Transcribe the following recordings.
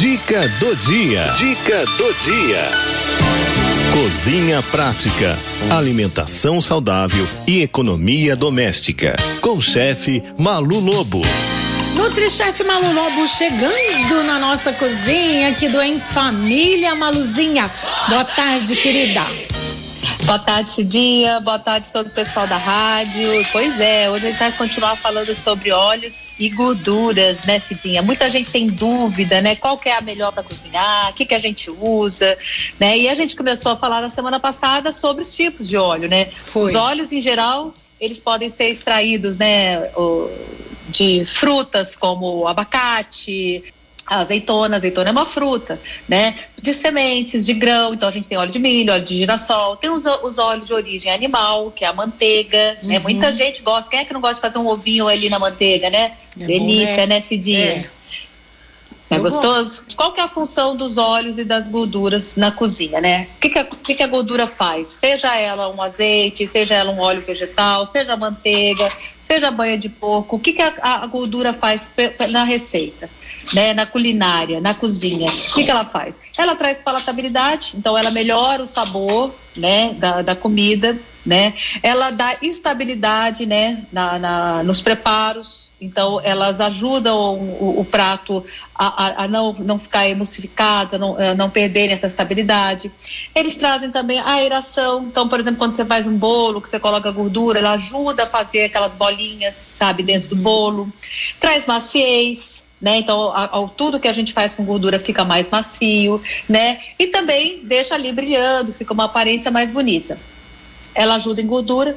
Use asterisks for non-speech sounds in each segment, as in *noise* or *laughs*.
Dica do dia. Dica do dia. Cozinha prática, alimentação saudável e economia doméstica. Com o chefe Malu Lobo. Nutrichef Malu Lobo chegando na nossa cozinha aqui do Em Família Maluzinha. Boa tarde, querida. Boa tarde, Cidinha. Boa tarde todo o pessoal da rádio. Pois é, hoje a gente vai continuar falando sobre óleos e gorduras, né, Cidinha? Muita gente tem dúvida, né? Qual que é a melhor para cozinhar? O que que a gente usa, né? E a gente começou a falar na semana passada sobre os tipos de óleo, né? Foi. Os óleos em geral, eles podem ser extraídos, né, de frutas como abacate, a azeitona, a azeitona é uma fruta, né? De sementes, de grão, então a gente tem óleo de milho, óleo de girassol, tem os, os óleos de origem animal, que é a manteiga, né? uhum. né? Muita gente gosta, quem é que não gosta de fazer um ovinho ali na manteiga, né? É Delícia, bom, né? né, Cidinha? É. É gostoso? Qual que é a função dos óleos e das gorduras na cozinha, né? O que, que, a, que, que a gordura faz? Seja ela um azeite, seja ela um óleo vegetal, seja manteiga, seja banha de porco, o que, que a, a gordura faz na receita? Né, na culinária, na cozinha, o que, que ela faz? Ela traz palatabilidade, então ela melhora o sabor, né, da, da comida, né? Ela dá estabilidade, né, na, na nos preparos, então elas ajudam o, o, prato a, a, a, não, não ficar emulsificado, a não, a não perderem essa estabilidade. Eles trazem também a aeração, então, por exemplo, quando você faz um bolo, que você coloca gordura, ela ajuda a fazer aquelas bolinhas, sabe, dentro do bolo. Traz maciez, né? Então, ao, tudo que a gente faz com gordura fica mais macio, né? E também deixa ali brilhando, fica uma aparência mais bonita. Ela ajuda em gordura.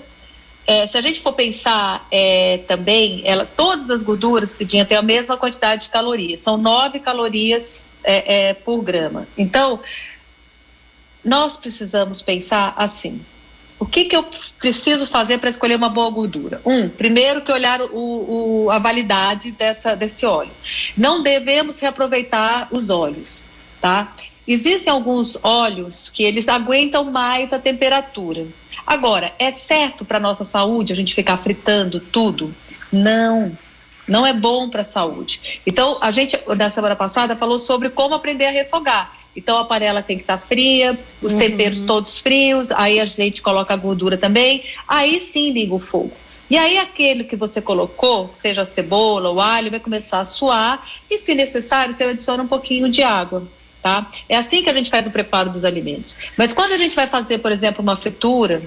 É, se a gente for pensar é, também, ela, todas as gorduras, Cidinha, têm a mesma quantidade de calorias. São 9 calorias é, é, por grama. Então, nós precisamos pensar assim: o que, que eu preciso fazer para escolher uma boa gordura? Um, primeiro que olhar o, o, a validade dessa, desse óleo. Não devemos reaproveitar os óleos, tá? Existem alguns óleos que eles aguentam mais a temperatura. Agora, é certo para nossa saúde a gente ficar fritando tudo? Não, não é bom para a saúde. Então, a gente, na semana passada, falou sobre como aprender a refogar. Então a panela tem que estar tá fria, os uhum. temperos todos frios, aí a gente coloca a gordura também, aí sim liga o fogo. E aí aquele que você colocou, seja a cebola ou alho, vai começar a suar e se necessário você adiciona um pouquinho de água. Tá? É assim que a gente faz o preparo dos alimentos. Mas quando a gente vai fazer, por exemplo, uma fritura,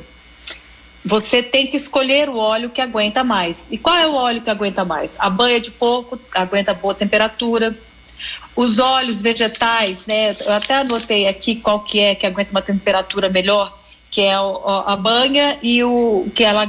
você tem que escolher o óleo que aguenta mais. E qual é o óleo que aguenta mais? A banha de porco aguenta boa temperatura, os óleos vegetais, né? Eu até anotei aqui qual que é que aguenta uma temperatura melhor, que é a banha e o que ela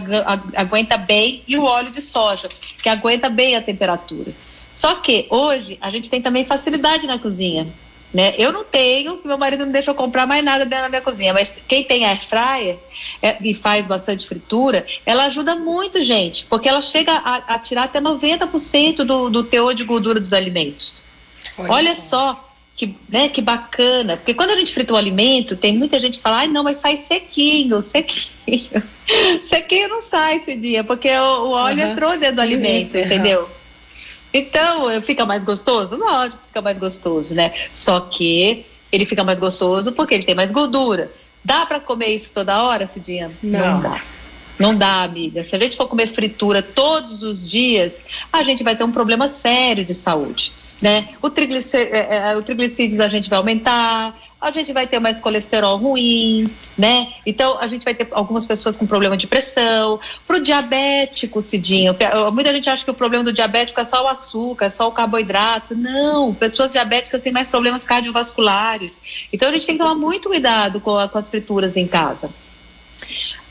aguenta bem e o óleo de soja, que aguenta bem a temperatura. Só que hoje a gente tem também facilidade na cozinha. Né? Eu não tenho, meu marido não deixa eu comprar mais nada dentro da minha cozinha, mas quem tem air fryer é, e faz bastante fritura, ela ajuda muito, gente, porque ela chega a, a tirar até 90% do, do teor de gordura dos alimentos. Olha, Olha só. que, né, que bacana. Porque quando a gente frita o alimento, tem muita gente que fala, ai não, mas sai sequinho, sequinho. *laughs* sequinho não sai esse dia, porque o, o óleo uhum. entrou dentro do alimento, uhum. entendeu? Então, fica mais gostoso? Lógico, fica mais gostoso, né? Só que ele fica mais gostoso porque ele tem mais gordura. Dá para comer isso toda hora, Cidinha? Não. não dá. Não dá, amiga. Se a gente for comer fritura todos os dias, a gente vai ter um problema sério de saúde né? O, triglicérides, é, é, o triglicídios a gente vai aumentar, a gente vai ter mais colesterol ruim, né? Então, a gente vai ter algumas pessoas com problema de pressão. Para o diabético, Cidinho, muita gente acha que o problema do diabético é só o açúcar, é só o carboidrato. Não, pessoas diabéticas têm mais problemas cardiovasculares. Então, a gente tem que tomar muito cuidado com, a, com as frituras em casa.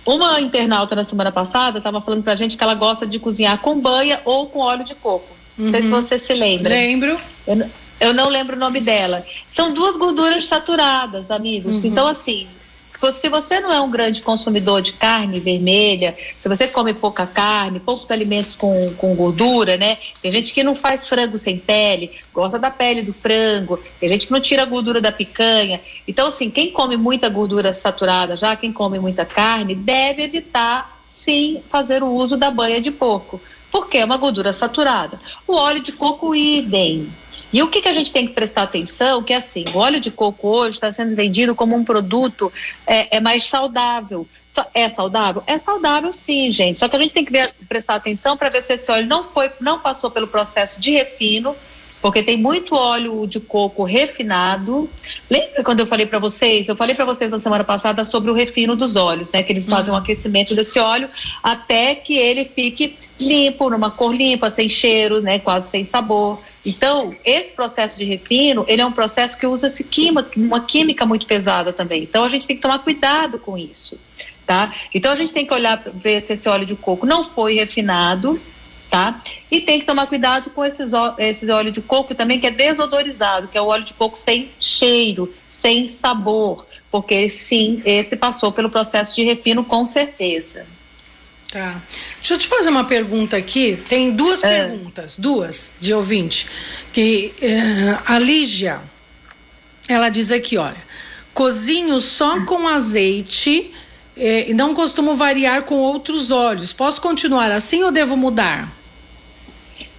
Uma internauta na semana passada estava falando para a gente que ela gosta de cozinhar com banha ou com óleo de coco. Não sei se uhum. você se lembra. Lembro. Eu, eu, não lembro o nome dela. São duas gorduras saturadas, amigos. Uhum. Então, assim, se você não é um grande consumidor de carne vermelha, se você come pouca carne, poucos alimentos com, com gordura, né? Tem gente que não faz frango sem pele, gosta da pele do frango, tem gente que não tira a gordura da picanha. Então, assim, quem come muita gordura saturada, já quem come muita carne, deve evitar, sim, fazer o uso da banha de porco porque é uma gordura saturada. O óleo de coco, idem. E o que, que a gente tem que prestar atenção? Que é assim, o óleo de coco hoje está sendo vendido como um produto é, é mais saudável. é saudável? É saudável sim, gente. Só que a gente tem que ver, prestar atenção para ver se esse óleo não foi, não passou pelo processo de refino, porque tem muito óleo de coco refinado. Lembra quando eu falei para vocês? Eu falei para vocês na semana passada sobre o refino dos óleos, né? Que eles fazem um aquecimento desse óleo até que ele fique limpo, numa cor limpa, sem cheiro, né? Quase sem sabor. Então, esse processo de refino, ele é um processo que química, uma química muito pesada também. Então, a gente tem que tomar cuidado com isso, tá? Então, a gente tem que olhar ver se esse óleo de coco não foi refinado, tá? E tem que tomar cuidado com esses, esses óleo de coco também que é desodorizado, que é o óleo de coco sem cheiro, sem sabor, porque sim, esse passou pelo processo de refino com certeza. Tá. Deixa eu te fazer uma pergunta aqui. Tem duas é. perguntas, duas de ouvinte. Que uh, a Lígia, ela diz aqui, olha, cozinho só com azeite eh, e não costumo variar com outros óleos. Posso continuar assim ou devo mudar?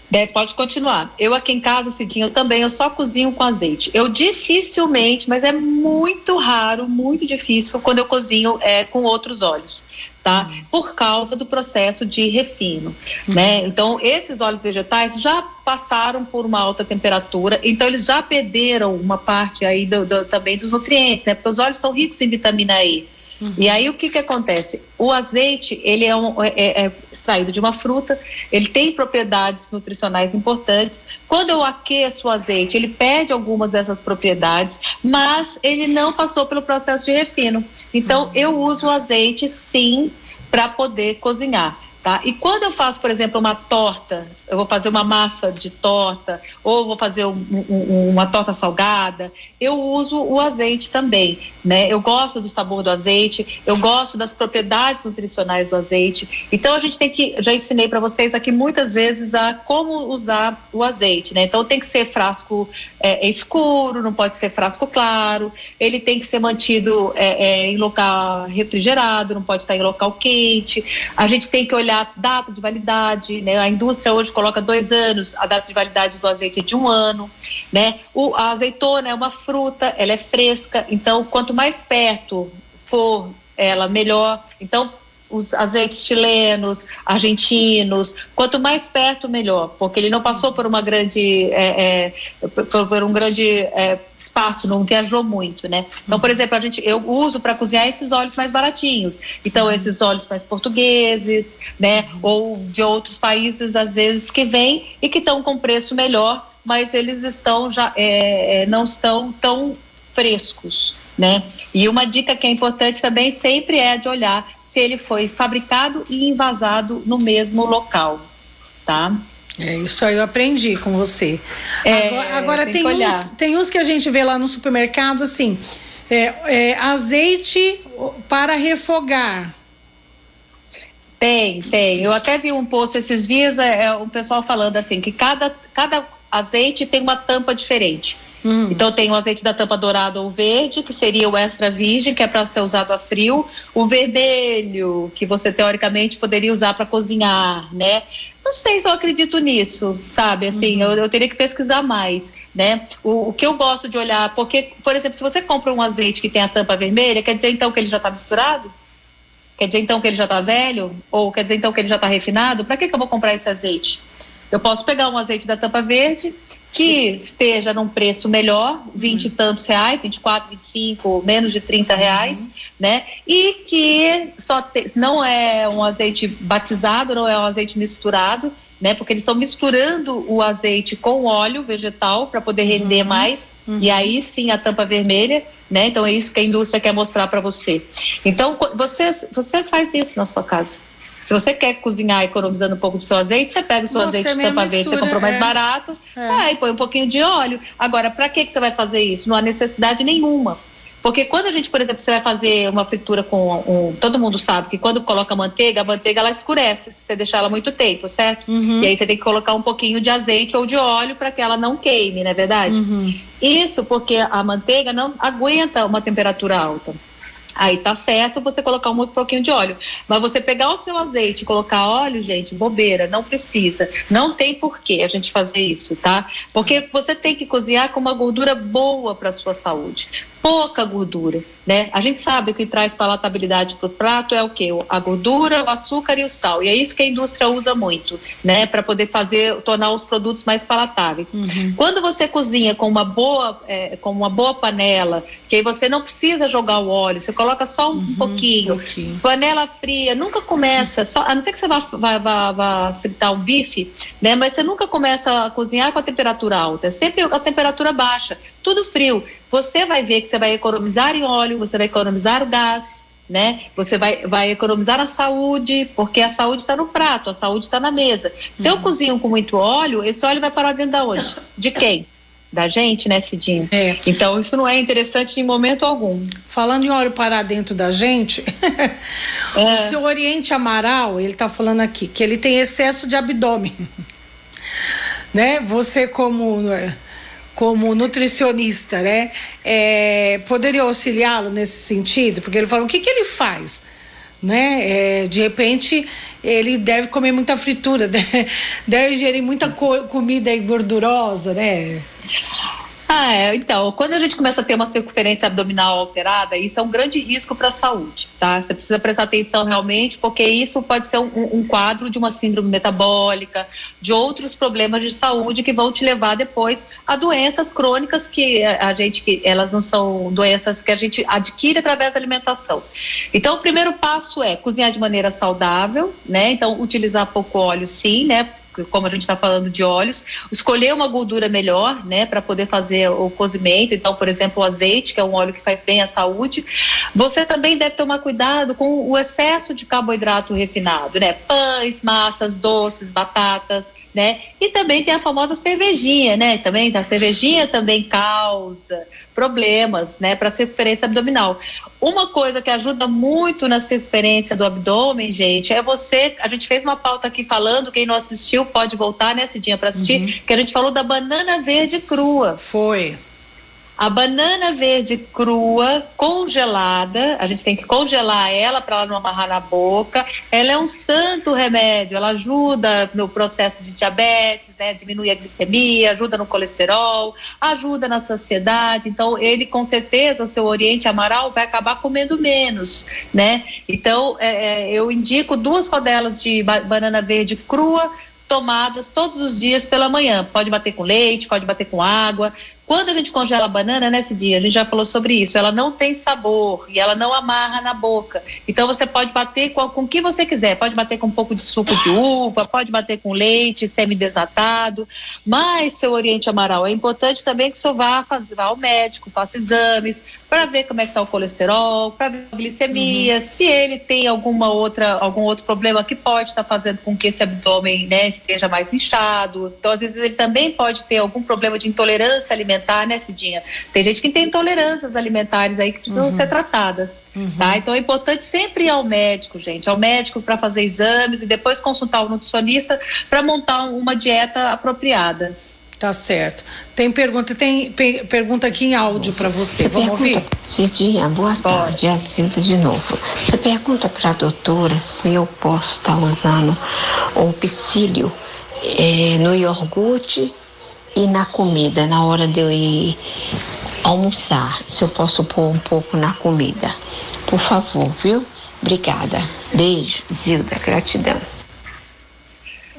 Deve, pode continuar. Eu aqui em casa, Cidinho, também, eu só cozinho com azeite. Eu dificilmente, mas é muito raro, muito difícil, quando eu cozinho é, com outros óleos tá? Por causa do processo de refino, uhum. né? Então, esses óleos vegetais já passaram por uma alta temperatura, então eles já perderam uma parte aí do, do, também dos nutrientes, né? Porque os óleos são ricos em vitamina E. Uhum. E aí o que que acontece? O azeite ele é, um, é, é, é, extraído de uma fruta, ele tem propriedades nutricionais importantes. Quando eu aqueço o azeite, ele perde algumas dessas propriedades, mas ele não passou pelo processo de refino. Então uhum. eu uso o azeite sim para poder cozinhar. Tá? E quando eu faço, por exemplo, uma torta, eu vou fazer uma massa de torta, ou vou fazer um, um, uma torta salgada, eu uso o azeite também, né? Eu gosto do sabor do azeite, eu gosto das propriedades nutricionais do azeite. Então a gente tem que, já ensinei para vocês aqui muitas vezes a como usar o azeite, né? Então tem que ser frasco é, escuro, não pode ser frasco claro, ele tem que ser mantido é, é, em local refrigerado, não pode estar em local quente. A gente tem que olhar data de validade, né? A indústria hoje coloca dois anos, a data de validade do azeite é de um ano, né? O, a azeitona é uma fruta, ela é fresca, então quanto mais perto for ela, melhor. Então, os azeites chilenos, argentinos, quanto mais perto melhor, porque ele não passou por uma grande é, é, por, por, um grande é, espaço, não viajou muito, né? Então, por exemplo, a gente eu uso para cozinhar esses óleos mais baratinhos. Então, esses óleos mais portugueses, né? Ou de outros países às vezes que vêm e que estão com preço melhor, mas eles estão já é, é, não estão tão frescos, né? E uma dica que é importante também sempre é de olhar se ele foi fabricado e invasado no mesmo local, tá? É isso aí, eu aprendi com você. É, agora, agora tem, tem uns, tem uns que a gente vê lá no supermercado assim, é, é, azeite para refogar. Tem, tem. Eu até vi um post esses dias, é, é, o pessoal falando assim, que cada, cada azeite tem uma tampa diferente. Hum. Então tem o azeite da tampa dourada ou verde, que seria o extra virgem, que é para ser usado a frio, o vermelho, que você teoricamente poderia usar para cozinhar, né? Não sei se eu acredito nisso, sabe? Assim, uhum. eu, eu, teria que pesquisar mais, né? O, o, que eu gosto de olhar, porque, por exemplo, se você compra um azeite que tem a tampa vermelha, quer dizer então que ele já está misturado? Quer dizer então que ele já está velho? Ou quer dizer então que ele já está refinado? Para que, que eu vou comprar esse azeite? Eu posso pegar um azeite da tampa verde que esteja num preço melhor, 20 e tantos reais, 24, 25, menos de 30 reais, uhum. né? E que só te, não é um azeite batizado, não é um azeite misturado, né? Porque eles estão misturando o azeite com óleo vegetal para poder render uhum. mais. Uhum. E aí sim a tampa vermelha, né? Então é isso que a indústria quer mostrar para você. Então você você faz isso na sua casa. Se você quer cozinhar economizando um pouco do seu azeite, você pega o seu azeite de tampa verde, você comprou mais é. barato, é. e põe um pouquinho de óleo. Agora, para que, que você vai fazer isso? Não há necessidade nenhuma. Porque quando a gente, por exemplo, você vai fazer uma fritura com um, todo mundo sabe que quando coloca manteiga, a manteiga ela escurece se você deixar ela muito tempo, certo? Uhum. E aí você tem que colocar um pouquinho de azeite ou de óleo para que ela não queime, não é verdade? Uhum. Isso porque a manteiga não aguenta uma temperatura alta. Aí tá certo você colocar um pouquinho de óleo. Mas você pegar o seu azeite e colocar óleo, gente, bobeira, não precisa. Não tem porquê a gente fazer isso, tá? Porque você tem que cozinhar com uma gordura boa para sua saúde pouca gordura, né? A gente sabe que traz palatabilidade para o prato é o que? A gordura, o açúcar e o sal. E é isso que a indústria usa muito, né? Para poder fazer, tornar os produtos mais palatáveis. Uhum. Quando você cozinha com uma boa, é, com uma boa panela, que aí você não precisa jogar o óleo, você coloca só um uhum, pouquinho. Um pouquinho. Panela fria, nunca começa, só, a não ser que você vá, vá, vá, vá fritar um bife, né? Mas você nunca começa a cozinhar com a temperatura alta, é sempre a temperatura baixa, tudo frio você vai ver que você vai economizar em óleo, você vai economizar o gás, né? Você vai, vai economizar a saúde, porque a saúde está no prato, a saúde está na mesa. Se uhum. eu cozinho com muito óleo, esse óleo vai parar dentro da onde? De quem? Da gente, né, Cidinho? É. Então, isso não é interessante em momento algum. Falando em óleo parar dentro da gente, *laughs* é. o seu Oriente Amaral, ele está falando aqui que ele tem excesso de abdômen. *laughs* né? Você, como como nutricionista, né? É, poderia auxiliá-lo nesse sentido? Porque ele falou, o que, que ele faz? Né? É, de repente, ele deve comer muita fritura, deve, *laughs* deve ingerir muita co comida gordurosa, né? Ah, é. Então, quando a gente começa a ter uma circunferência abdominal alterada, isso é um grande risco para a saúde, tá? Você precisa prestar atenção realmente, porque isso pode ser um, um, quadro de uma síndrome metabólica, de outros problemas de saúde que vão te levar depois a doenças crônicas que a gente, que elas não são doenças que a gente adquire através da alimentação. Então, o primeiro passo é cozinhar de maneira saudável, né? Então, utilizar pouco óleo, sim, né? Como a gente está falando de óleos, escolher uma gordura melhor, né, para poder fazer o cozimento. Então, por exemplo, o azeite, que é um óleo que faz bem à saúde. Você também deve tomar cuidado com o excesso de carboidrato refinado, né? Pães, massas, doces, batatas, né? E também tem a famosa cervejinha, né? Também a cervejinha também causa problemas, né, para circunferência abdominal. Uma coisa que ajuda muito na circunferência do abdômen, gente, é você. A gente fez uma pauta aqui falando, quem não assistiu pode voltar nesse dia para assistir, uhum. que a gente falou da banana verde crua. Foi. A banana verde crua, congelada, a gente tem que congelar ela para ela não amarrar na boca. Ela é um santo remédio, ela ajuda no processo de diabetes, né, diminui a glicemia, ajuda no colesterol, ajuda na saciedade. Então, ele com certeza, o seu Oriente Amaral vai acabar comendo menos, né? Então, é, é eu indico duas rodelas de banana verde crua tomadas todos os dias pela manhã. Pode bater com leite, pode bater com água. Quando a gente congela a banana nesse dia, a gente já falou sobre isso, ela não tem sabor e ela não amarra na boca. Então você pode bater com, com o que você quiser, pode bater com um pouco de suco de uva, pode bater com leite semi-desnatado, mas, seu Oriente Amaral, é importante também que o senhor vá, fazer, vá ao médico, faça exames, para ver como é que está o colesterol, para ver a glicemia, uhum. se ele tem alguma outra, algum outro problema que pode estar tá fazendo com que esse abdômen né, esteja mais inchado. Então, às vezes, ele também pode ter algum problema de intolerância alimentar, né, Cidinha? Tem gente que tem intolerâncias alimentares aí que precisam uhum. ser tratadas, uhum. tá? Então, é importante sempre ir ao médico, gente, ao médico para fazer exames e depois consultar o nutricionista para montar uma dieta apropriada. Tá certo. Tem pergunta, tem pergunta aqui em áudio para você. você. Vamos pergunta, ouvir? Cidinha, boa tarde. É a Silvia de novo. Você pergunta para a doutora se eu posso estar tá usando o psyllium é, no iogurte e na comida, na hora de eu ir almoçar. Se eu posso pôr um pouco na comida. Por favor, viu? Obrigada. Beijo, Zilda. Gratidão.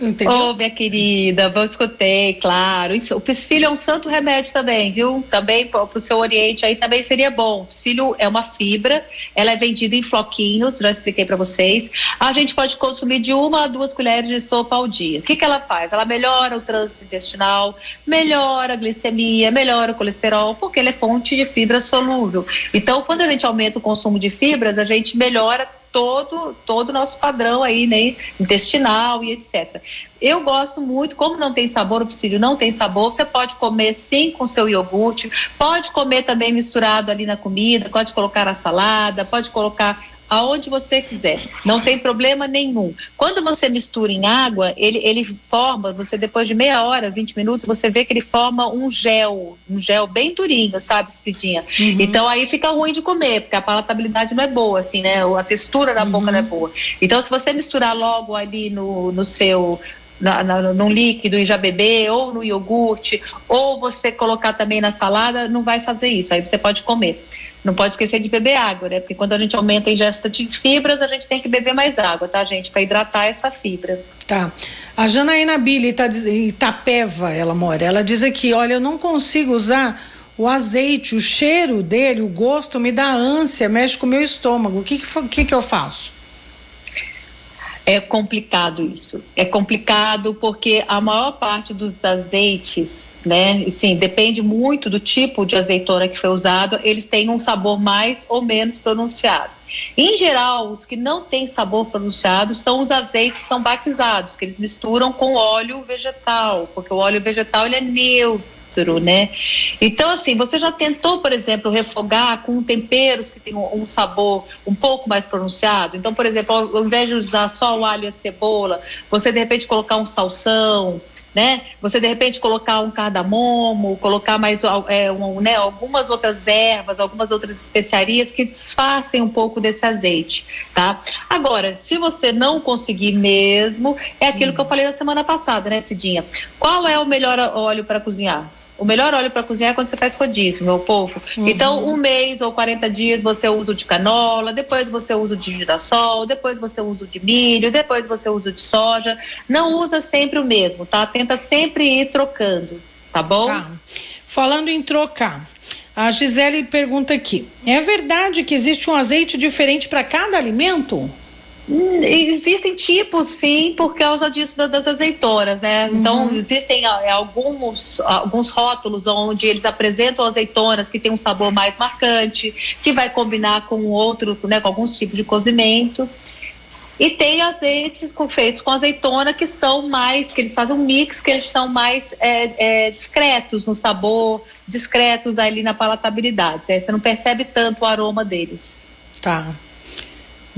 Entendeu? Ô, oh, minha querida, eu escutei, claro. Isso, o psyllium é um santo remédio também, viu? Também para o seu Oriente aí também seria bom. O psyllium é uma fibra, ela é vendida em floquinhos, já expliquei para vocês. A gente pode consumir de uma a duas colheres de sopa ao dia. O que, que ela faz? Ela melhora o trânsito intestinal, melhora a glicemia, melhora o colesterol, porque ele é fonte de fibra solúvel. Então, quando a gente aumenta o consumo de fibras, a gente melhora todo todo o nosso padrão aí, né, intestinal e etc. Eu gosto muito, como não tem sabor, o psílio não tem sabor, você pode comer sim com seu iogurte, pode comer também misturado ali na comida, pode colocar na salada, pode colocar aonde você quiser. Não tem problema nenhum. Quando você mistura em água, ele, ele forma, você depois de meia hora, 20 minutos, você vê que ele forma um gel, um gel bem durinho, sabe, Cidinha? Uhum. Então aí fica ruim de comer, porque a palatabilidade não é boa, assim, né? A textura da uhum. boca não é boa. Então, se você misturar logo ali no, no seu na, na, no líquido e já beber, ou no iogurte, ou você colocar também na salada, não vai fazer isso. Aí você pode comer. Não pode esquecer de beber água, né? Porque quando a gente aumenta a ingesta de fibras, a gente tem que beber mais água, tá, gente? Para hidratar essa fibra. Tá. A Janaína Billy tá Itapeva, ela mora. Ela diz aqui: olha, eu não consigo usar o azeite, o cheiro dele, o gosto me dá ânsia, mexe com o meu estômago. O que, que, que, que eu faço? É complicado isso. É complicado porque a maior parte dos azeites, né, sim, depende muito do tipo de azeitona que foi usado, eles têm um sabor mais ou menos pronunciado. Em geral, os que não têm sabor pronunciado são os azeites que são batizados, que eles misturam com óleo vegetal, porque o óleo vegetal ele é neutro né? Então, assim, você já tentou, por exemplo, refogar com temperos que têm um, um sabor um pouco mais pronunciado? Então, por exemplo, ao, ao invés de usar só o alho e a cebola, você de repente colocar um salsão, né? Você de repente colocar um cardamomo, colocar mais é, um, né, algumas outras ervas, algumas outras especiarias que disfarcem um pouco desse azeite, tá? Agora, se você não conseguir mesmo, é aquilo hum. que eu falei na semana passada, né, Cidinha? Qual é o melhor óleo para cozinhar? O melhor óleo para cozinhar é quando você faz rodízio, meu povo. Uhum. Então, um mês ou 40 dias você usa o de canola, depois você usa o de girassol, depois você usa o de milho, depois você usa o de soja. Não usa sempre o mesmo, tá? Tenta sempre ir trocando, tá bom? Tá. Falando em trocar, a Gisele pergunta aqui: é verdade que existe um azeite diferente para cada alimento? Existem tipos, sim, por causa disso das azeitonas, né? Uhum. Então, existem é, alguns, alguns rótulos onde eles apresentam azeitonas que têm um sabor mais marcante, que vai combinar com outro, né, com alguns tipos de cozimento. E tem azeites com, feitos com azeitona que são mais, que eles fazem um mix, que eles são mais é, é, discretos no sabor, discretos ali na palatabilidade. Né? Você não percebe tanto o aroma deles. Tá.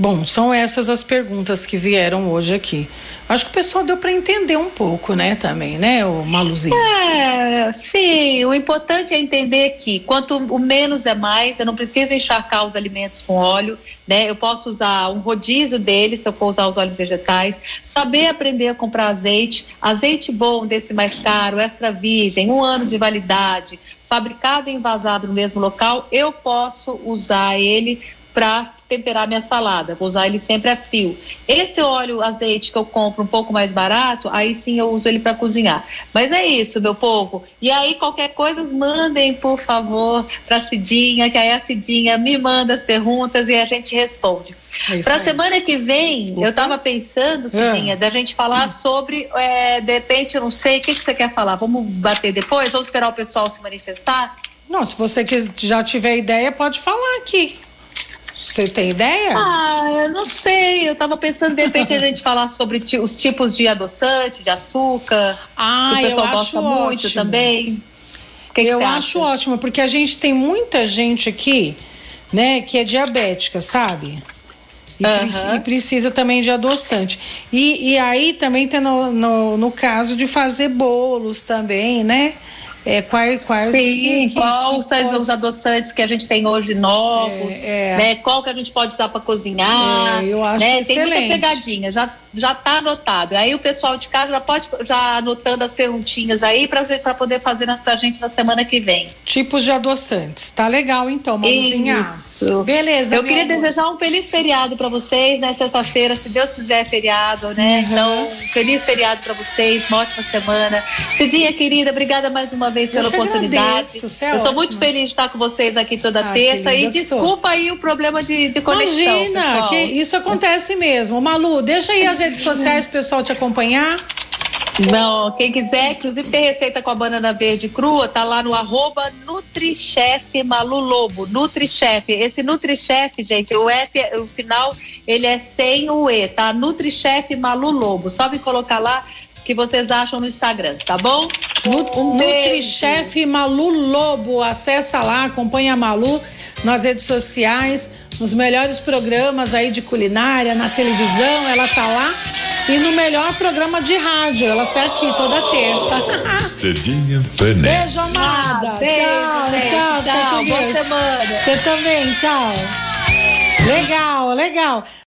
Bom, são essas as perguntas que vieram hoje aqui. Acho que o pessoal deu para entender um pouco, né, também, né, o Maluzinho? É, sim, o importante é entender que quanto o menos é mais, eu não preciso encharcar os alimentos com óleo, né? Eu posso usar um rodízio deles se eu for usar os óleos vegetais, saber aprender a comprar azeite, azeite bom desse mais caro, extra virgem, um ano de validade, fabricado e envasado no mesmo local, eu posso usar ele para temperar minha salada, vou usar ele sempre a frio. Esse óleo azeite que eu compro um pouco mais barato, aí sim eu uso ele para cozinhar. Mas é isso, meu povo. E aí qualquer coisa mandem, por favor, para Cidinha, que aí a Cidinha me manda as perguntas e a gente responde. É para semana que vem, Opa. eu estava pensando, Cidinha, é. da gente falar sobre, é, de repente, eu não sei, o que, que você quer falar? Vamos bater depois? Vamos esperar o pessoal se manifestar? Não, se você já tiver ideia, pode falar aqui. Você tem ideia? Ah, eu não sei. Eu estava pensando, de repente, a gente *laughs* falar sobre os tipos de adoçante, de açúcar. Ah, que o pessoal gosta ótimo. muito também. Que eu que acho acha? ótimo, porque a gente tem muita gente aqui, né, que é diabética, sabe? E, uhum. e precisa também de adoçante. E, e aí também tem no, no, no caso de fazer bolos também, né? É, quais, quais Sim, que, quais que os adoçantes que a gente tem hoje novos, é, é. né? Qual que a gente pode usar para cozinhar? É, eu acho né? Tem muita pegadinha, já já está anotado. Aí o pessoal de casa já pode já anotando as perguntinhas aí para poder fazer para a gente na semana que vem. Tipos de adoçantes. Tá legal então, Maluzinha. Isso. Beleza. Eu queria amor. desejar um feliz feriado para vocês, né? Sexta-feira, se Deus quiser, é feriado, né? Uhum. Então, feliz feriado para vocês, uma ótima semana. Cidinha, querida, obrigada mais uma vez pela oportunidade. Agradeço, é Eu sou muito feliz de estar com vocês aqui toda ah, terça e desculpa sou. aí o problema de, de conexão. Imagina, pessoal. que isso acontece mesmo. Malu, deixa aí as redes sociais o pessoal te acompanhar. Não, quem quiser, inclusive tem receita com a banana verde crua, tá lá no arroba Nutrichef Malu Lobo, Nutrichef. Esse Nutrichef, gente, o F, o final, ele é sem o E, tá? Nutrichef Malu Lobo. Só me colocar lá que vocês acham no Instagram, tá bom? Um Nutrichef Malu Lobo, acessa lá, acompanha a Malu nas redes sociais nos melhores programas aí de culinária, na televisão, ela tá lá. E no melhor programa de rádio, ela tá aqui toda terça. *laughs* Cidinha Vané. Beijo, amada. Ah, beijo, tchau, beijo, tchau, tchau, com boa semana. Você também, tchau. Legal, legal.